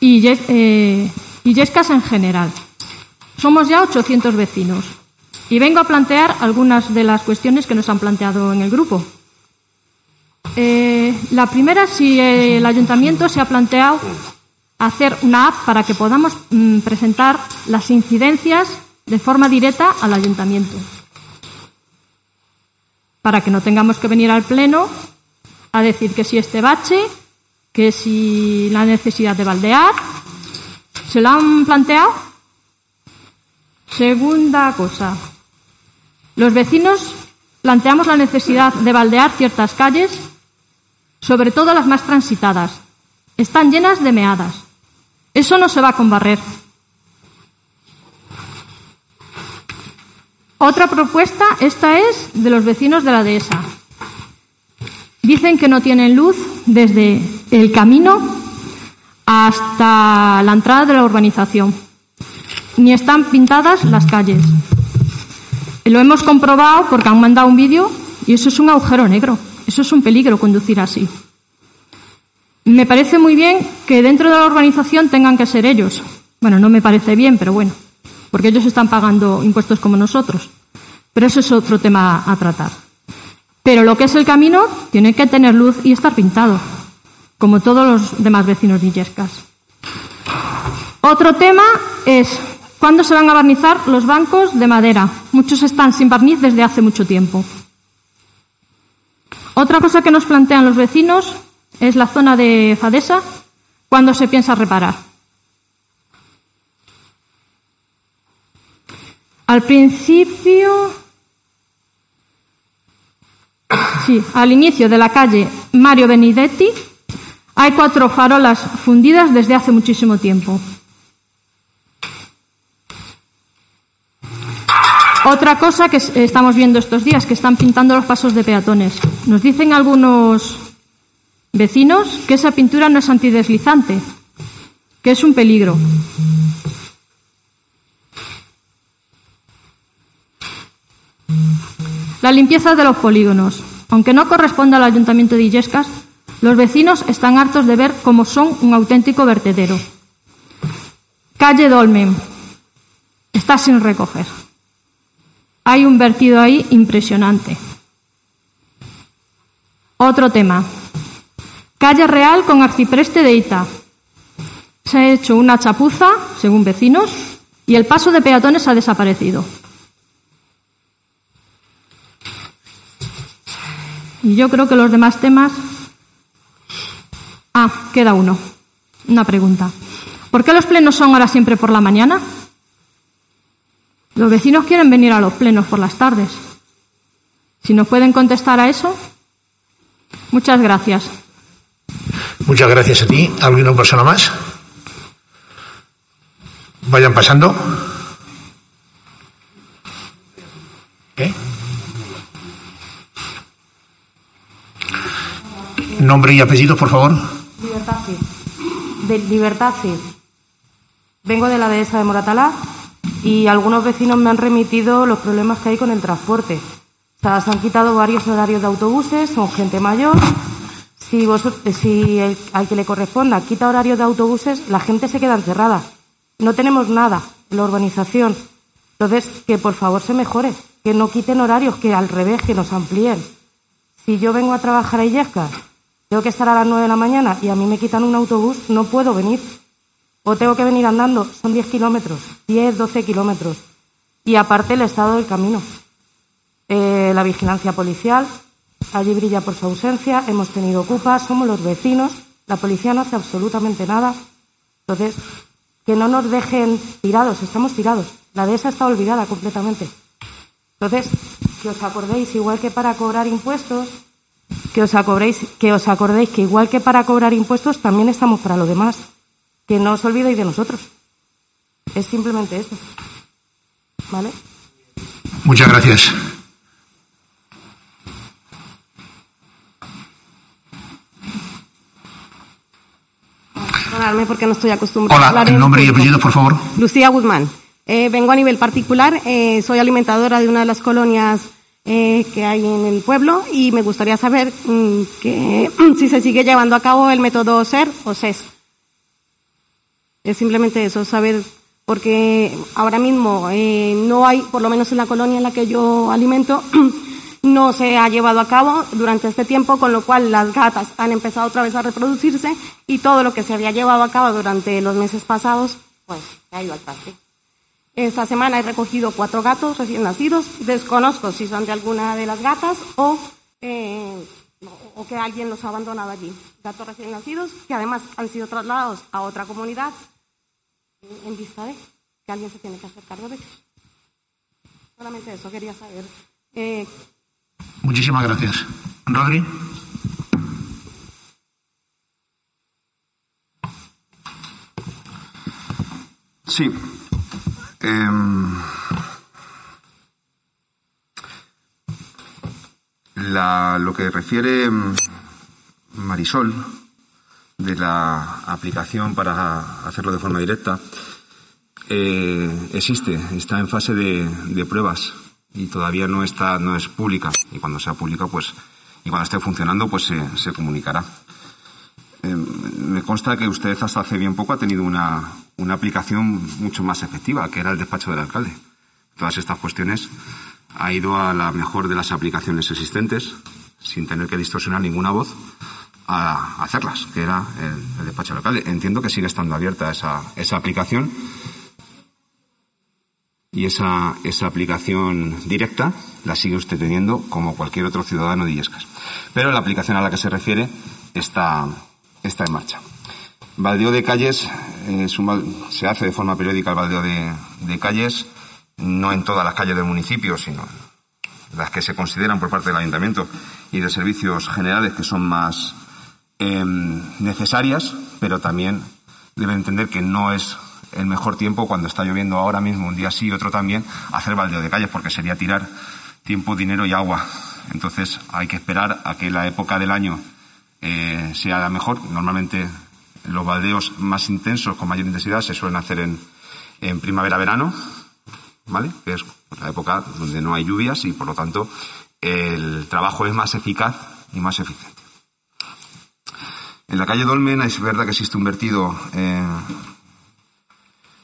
y, eh, Illescas en general. Somos ya 800 vecinos y vengo a plantear algunas de las cuestiones que nos han planteado en el grupo. Eh, la primera, si el ayuntamiento se ha planteado hacer una app para que podamos mm, presentar las incidencias de forma directa al ayuntamiento. Para que no tengamos que venir al pleno a decir que si este bache, que si la necesidad de baldear. ¿Se lo han planteado? Segunda cosa. Los vecinos planteamos la necesidad de baldear ciertas calles sobre todo las más transitadas. Están llenas de meadas. Eso no se va con barrer. Otra propuesta, esta es de los vecinos de la dehesa. Dicen que no tienen luz desde el camino hasta la entrada de la urbanización. Ni están pintadas las calles. Lo hemos comprobado porque han mandado un vídeo y eso es un agujero negro. Eso es un peligro conducir así. Me parece muy bien que dentro de la urbanización tengan que ser ellos. Bueno, no me parece bien, pero bueno, porque ellos están pagando impuestos como nosotros. Pero eso es otro tema a tratar. Pero lo que es el camino tiene que tener luz y estar pintado, como todos los demás vecinos de Illescas. Otro tema es cuándo se van a barnizar los bancos de madera. Muchos están sin barniz desde hace mucho tiempo. Otra cosa que nos plantean los vecinos es la zona de Fadesa, cuándo se piensa reparar. Al principio, sí, al inicio de la calle Mario Benedetti hay cuatro farolas fundidas desde hace muchísimo tiempo. Otra cosa que estamos viendo estos días, que están pintando los pasos de peatones. Nos dicen algunos vecinos que esa pintura no es antideslizante, que es un peligro. La limpieza de los polígonos. Aunque no corresponda al Ayuntamiento de Illescas, los vecinos están hartos de ver cómo son un auténtico vertedero. Calle Dolmen. Está sin recoger. Hay un vertido ahí impresionante. Otro tema. Calle Real con arcipreste de Ita. Se ha hecho una chapuza, según vecinos, y el paso de peatones ha desaparecido. Y yo creo que los demás temas. Ah, queda uno. Una pregunta. ¿Por qué los plenos son ahora siempre por la mañana? Los vecinos quieren venir a los plenos por las tardes. Si nos pueden contestar a eso, muchas gracias. Muchas gracias a ti. ¿Alguna persona más? Vayan pasando. ¿Qué? Nombre y apellido, por favor. Libertad De Libertad Vengo de la dehesa de Moratalá y algunos vecinos me han remitido los problemas que hay con el transporte. O sea, se han quitado varios horarios de autobuses, son gente mayor. Si, si al que le corresponda quita horarios de autobuses, la gente se queda encerrada. No tenemos nada la urbanización. Entonces, que por favor se mejore, que no quiten horarios, que al revés, que nos amplíen. Si yo vengo a trabajar a Illescas, tengo que estar a las nueve de la mañana y a mí me quitan un autobús, no puedo venir o tengo que venir andando, son 10 kilómetros, 10, 12 kilómetros. Y aparte el estado del camino. Eh, la vigilancia policial, allí brilla por su ausencia, hemos tenido ocupas, somos los vecinos, la policía no hace absolutamente nada. Entonces, que no nos dejen tirados, estamos tirados. La dehesa está olvidada completamente. Entonces, que os acordéis, igual que para cobrar impuestos, que os acordéis, que os acordéis que igual que para cobrar impuestos también estamos para lo demás que no os olvidéis de nosotros. Es simplemente eso. ¿Vale? Muchas gracias. Perdonadme porque no estoy acostumbrada Hola, a hablar nombre y apellido, por favor. Lucía Guzmán. Eh, vengo a nivel particular. Eh, soy alimentadora de una de las colonias eh, que hay en el pueblo y me gustaría saber mm, que, si se sigue llevando a cabo el método SER o SES. Es simplemente eso, saber, porque ahora mismo eh, no hay, por lo menos en la colonia en la que yo alimento, no se ha llevado a cabo durante este tiempo, con lo cual las gatas han empezado otra vez a reproducirse y todo lo que se había llevado a cabo durante los meses pasados, pues se ha ido al traste. Esta semana he recogido cuatro gatos recién nacidos. Desconozco si son de alguna de las gatas o, eh, o que alguien los ha abandonado allí. Gatos recién nacidos que además han sido trasladados a otra comunidad en vista de que alguien se tiene que hacer cargo de ello. Solamente eso quería saber. Eh... Muchísimas gracias. Rodri. Sí. Em, la, lo que refiere em, Marisol de la aplicación para hacerlo de forma directa eh, existe, está en fase de, pruebas y todavía no está, no es pública. Y cuando sea pública, pues, y cuando esté funcionando, pues se, se comunicará. Eh, me consta que usted hasta hace bien poco ha tenido una, una aplicación mucho más efectiva, que era el despacho del alcalde. Todas estas cuestiones ha ido a la mejor de las aplicaciones existentes, sin tener que distorsionar ninguna voz, a hacerlas, que era el, despacho del alcalde. Entiendo que sigue estando abierta esa, esa aplicación y esa, esa aplicación directa la sigue usted teniendo como cualquier otro ciudadano de Illescas. Pero la aplicación a la que se refiere está, está en marcha. Baldeo de calles, es un, se hace de forma periódica el baldeo de, de, calles, no en todas las calles del municipio, sino las que se consideran por parte del ayuntamiento y de servicios generales que son más eh, necesarias, pero también deben entender que no es el mejor tiempo cuando está lloviendo ahora mismo, un día sí y otro también, hacer baldeo de calles, porque sería tirar tiempo, dinero y agua. Entonces hay que esperar a que la época del año eh, sea la mejor. Normalmente los baldeos más intensos, con mayor intensidad, se suelen hacer en, en primavera-verano, ¿vale? Que es la época donde no hay lluvias y por lo tanto el trabajo es más eficaz y más eficiente. En la calle Dolmen es verdad que existe un vertido eh,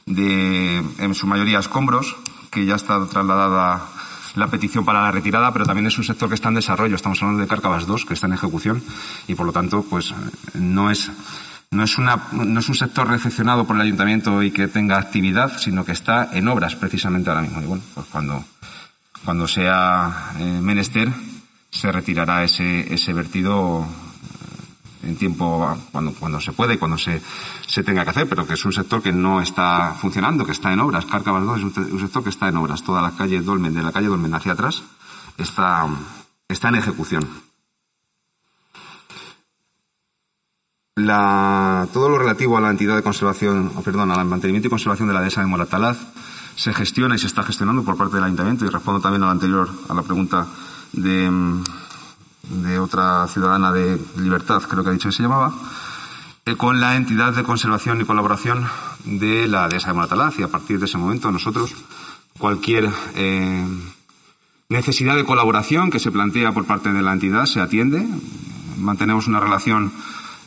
de, en su mayoría, escombros, que ya está trasladada la petición para la retirada, pero también es un sector que está en desarrollo. Estamos hablando de Cárcavas 2, que está en ejecución, y por lo tanto, pues no es, no es, una, no es un sector recepcionado por el ayuntamiento y que tenga actividad, sino que está en obras precisamente ahora mismo. Y bueno, pues cuando, cuando sea eh, menester, se retirará ese, ese vertido en tiempo cuando, se puede cuando se, tenga que hacer, pero que es un sector que no está funcionando, que está en obras. Cárcavas 2 es un, sector que está en obras. Toda la calle Dolmen, de la calle Dolmen hacia atrás, está, está en ejecución. La, todo lo relativo a la entidad de conservación, perdón, al mantenimiento y conservación de la dehesa de Moratalaz se gestiona y se está gestionando por parte del ayuntamiento y respondo también a la anterior, a la pregunta de, de otra ciudadana de Libertad, creo que ha dicho que se llamaba, eh, con la entidad de conservación y colaboración de la dehesa de Moratalaz y a partir de ese momento nosotros cualquier eh, necesidad de colaboración que se plantea por parte de la entidad se atiende, mantenemos una relación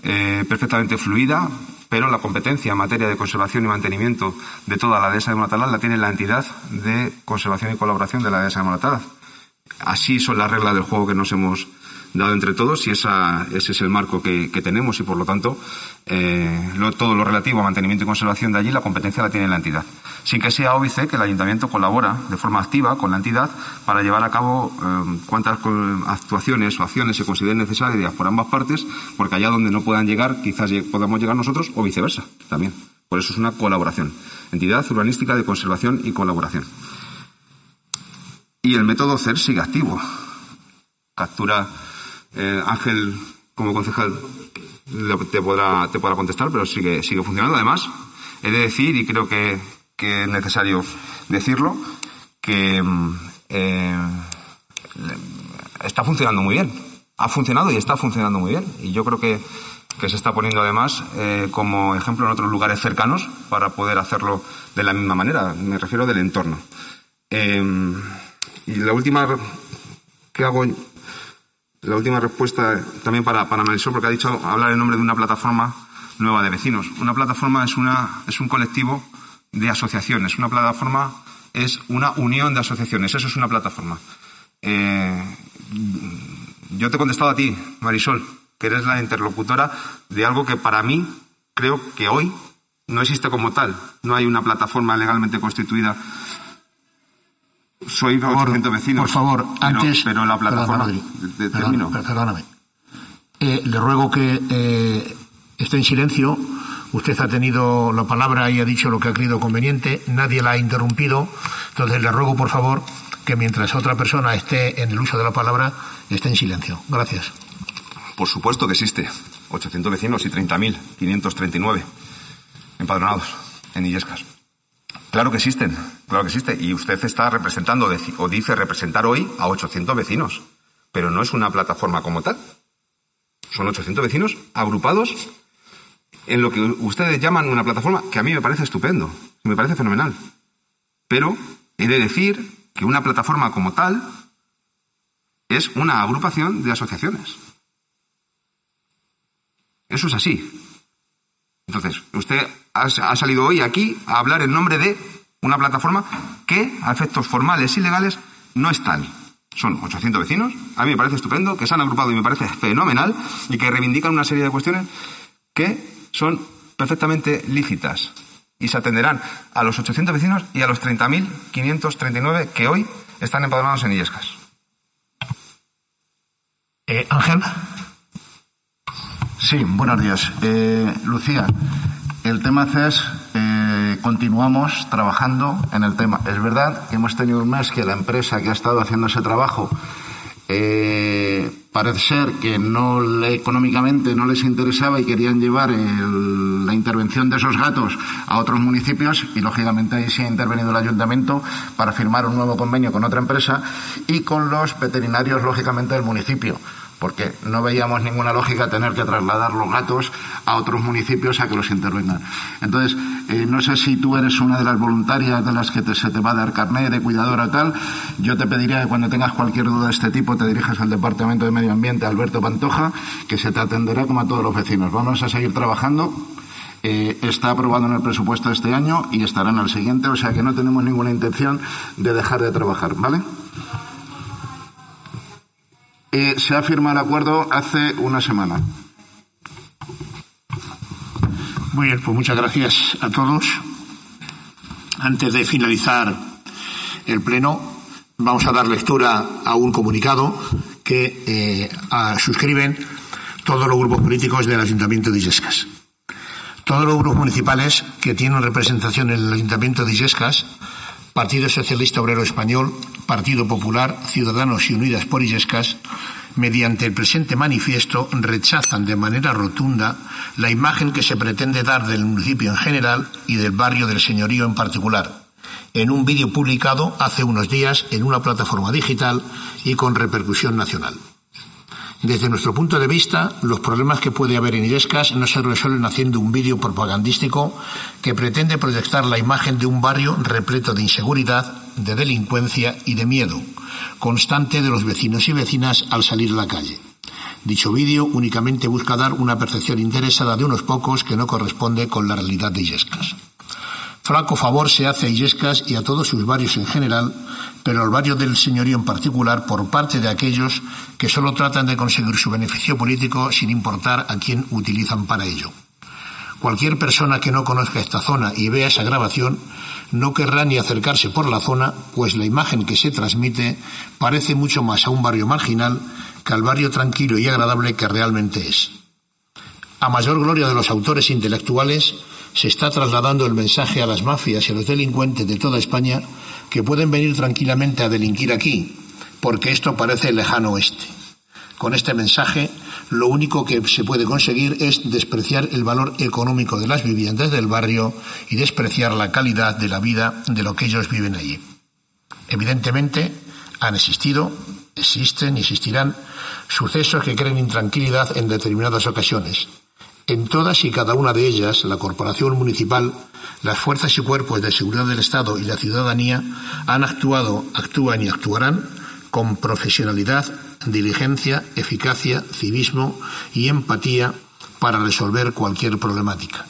eh, perfectamente fluida, pero la competencia en materia de conservación y mantenimiento de toda la dehesa de Moratalaz la tiene la entidad de conservación y colaboración de la dehesa de Moratalaz. Así son las reglas del juego que nos hemos dado entre todos y ese es el marco que, tenemos y por lo tanto eh, todo lo relativo a mantenimiento y conservación de allí la competencia la tiene la entidad. Sin que sea óbice que el ayuntamiento colabora de forma activa con la entidad para llevar a cabo eh, cuantas actuaciones o acciones se consideren necesarias por ambas partes, porque allá donde no puedan llegar quizás podamos llegar nosotros o viceversa también. Por eso es una colaboración. Entidad urbanística de conservación y colaboración. Y el método CER sigue activo. Captura eh, Ángel, como concejal, te podrá, te podrá contestar, pero sigue, sigue funcionando. Además, he de decir, y creo que, que es necesario decirlo, que eh, está funcionando muy bien. Ha funcionado y está funcionando muy bien. Y yo creo que, que se está poniendo además eh, como ejemplo en otros lugares cercanos para poder hacerlo de la misma manera. Me refiero del entorno. Y la última que hago la última respuesta también para, para Marisol, porque ha dicho hablar en nombre de una plataforma nueva de vecinos. Una plataforma es, una, es un colectivo de asociaciones. Una plataforma es una unión de asociaciones. Eso es una plataforma. Eh, yo te he contestado a ti, Marisol, que eres la interlocutora de algo que para mí creo que hoy no existe como tal. No hay una plataforma legalmente constituida soy por favor, 800 vecinos. Por favor, antes. Pero, pero la plataforma. Perdón, termino. Perdóname. Eh, le ruego que eh, esté en silencio. Usted ha tenido la palabra y ha dicho lo que ha creído conveniente. Nadie la ha interrumpido. Entonces le ruego, por favor, que mientras otra persona esté en el uso de la palabra, esté en silencio. Gracias. Por supuesto que existe. 800 vecinos y 30.539 empadronados en Illescas. Claro que existen, claro que existe. Y usted está representando o dice representar hoy a 800 vecinos. pero no es una plataforma como tal. Son 800 vecinos agrupados en lo que ustedes llaman una plataforma que a mí me parece estupendo, me parece fenomenal. Pero he de decir que una plataforma como tal es una agrupación de asociaciones. Eso es así. Entonces, usted ha, salido hoy aquí a hablar en nombre de una plataforma que, a efectos formales y legales, no es tal. Son 800 vecinos, a mí me parece estupendo, que se han agrupado y me parece fenomenal y que reivindican una serie de cuestiones que son perfectamente lícitas y se atenderán a los 800 vecinos y a los 30.539 que hoy están empadronados en Illescas. Eh, Ángel. Sí, buenos días. Eh, Lucía, el tema CES, eh, continuamos trabajando en el tema. Es verdad que hemos tenido un mes que la empresa que ha estado haciendo ese trabajo eh, parece ser que no le, económicamente no les interesaba y querían llevar la intervención de esos gatos a otros municipios y lógicamente ahí sí ha intervenido el ayuntamiento para firmar un nuevo convenio con otra empresa y con los veterinarios lógicamente del municipio porque no veíamos ninguna lógica tener que trasladar los gatos a otros municipios a que los intervengan. Entonces, eh, no sé si tú eres una de las voluntarias de las que se te va a dar carnet de cuidadora tal. Yo te pediría que cuando tengas cualquier duda de este tipo te dirijas al Departamento de Medio Ambiente, Alberto Pantoja, que se te atenderá como a todos los vecinos. Vamos a seguir trabajando. Eh, está aprobado en el presupuesto este año y estará en el siguiente, o sea que no tenemos ninguna intención de dejar de trabajar, ¿vale? Se ha firmado el acuerdo hace una semana. Muy bien, pues muchas gracias a todos. Antes de finalizar el pleno, vamos a dar lectura a un comunicado que eh, suscriben todos los grupos políticos del Ayuntamiento de Illescas. Todos los grupos municipales que tienen representación en el Ayuntamiento de Illescas, Partido Socialista Obrero Español, Partido Popular, Ciudadanos y Unidas por mediante el presente manifiesto, rechazan de manera rotunda la imagen que se pretende dar del municipio en general y del barrio del Señorío en particular, en un vídeo publicado hace unos días en una plataforma digital y con repercusión nacional. Desde nuestro punto de vista, los problemas que puede haber en Illescas no se resuelven haciendo un vídeo propagandístico que pretende proyectar la imagen de un barrio repleto de inseguridad, de delincuencia y de miedo constante de los vecinos y vecinas al salir a la calle. Dicho vídeo únicamente busca dar una percepción interesada de unos pocos que no corresponde con la realidad de Illescas. Flaco favor se hace a Illescas y a todos sus barrios en general, pero al barrio del señorío en particular por parte de aquellos que solo tratan de conseguir su beneficio político sin importar a quién utilizan para ello. Cualquier persona que no conozca esta zona y vea esa grabación no querrá ni acercarse por la zona, pues la imagen que se transmite parece mucho más a un barrio marginal que al barrio tranquilo y agradable que realmente es. A mayor gloria de los autores intelectuales, se está trasladando el mensaje a las mafias y a los delincuentes de toda España que pueden venir tranquilamente a delinquir aquí, porque esto parece el lejano oeste. Con este mensaje, lo único que se puede conseguir es despreciar el valor económico de las viviendas del barrio y despreciar la calidad de la vida de lo que ellos viven allí. Evidentemente, han existido, existen y existirán sucesos que creen intranquilidad en determinadas ocasiones, en todas y cada una de ellas, la Corporación Municipal, las fuerzas y cuerpos de seguridad del Estado y la ciudadanía han actuado, actúan y actuarán con profesionalidad, diligencia, eficacia, civismo y empatía para resolver cualquier problemática.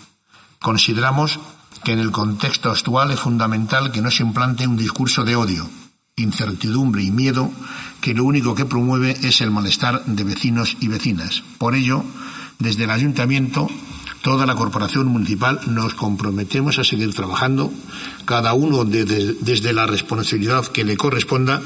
Consideramos que en el contexto actual es fundamental que no se implante un discurso de odio, incertidumbre y miedo que lo único que promueve es el malestar de vecinos y vecinas. Por ello, desde el ayuntamiento, toda la corporación municipal nos comprometemos a seguir trabajando, cada uno desde la responsabilidad que le corresponda,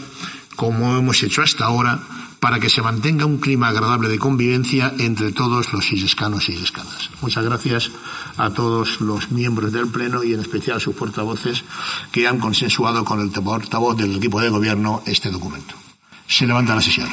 como hemos hecho hasta ahora, para que se mantenga un clima agradable de convivencia entre todos los isescanos y isescanas. Muchas gracias a todos los miembros del Pleno y en especial a sus portavoces que han consensuado con el portavoz del equipo de gobierno este documento. Se levanta la sesión.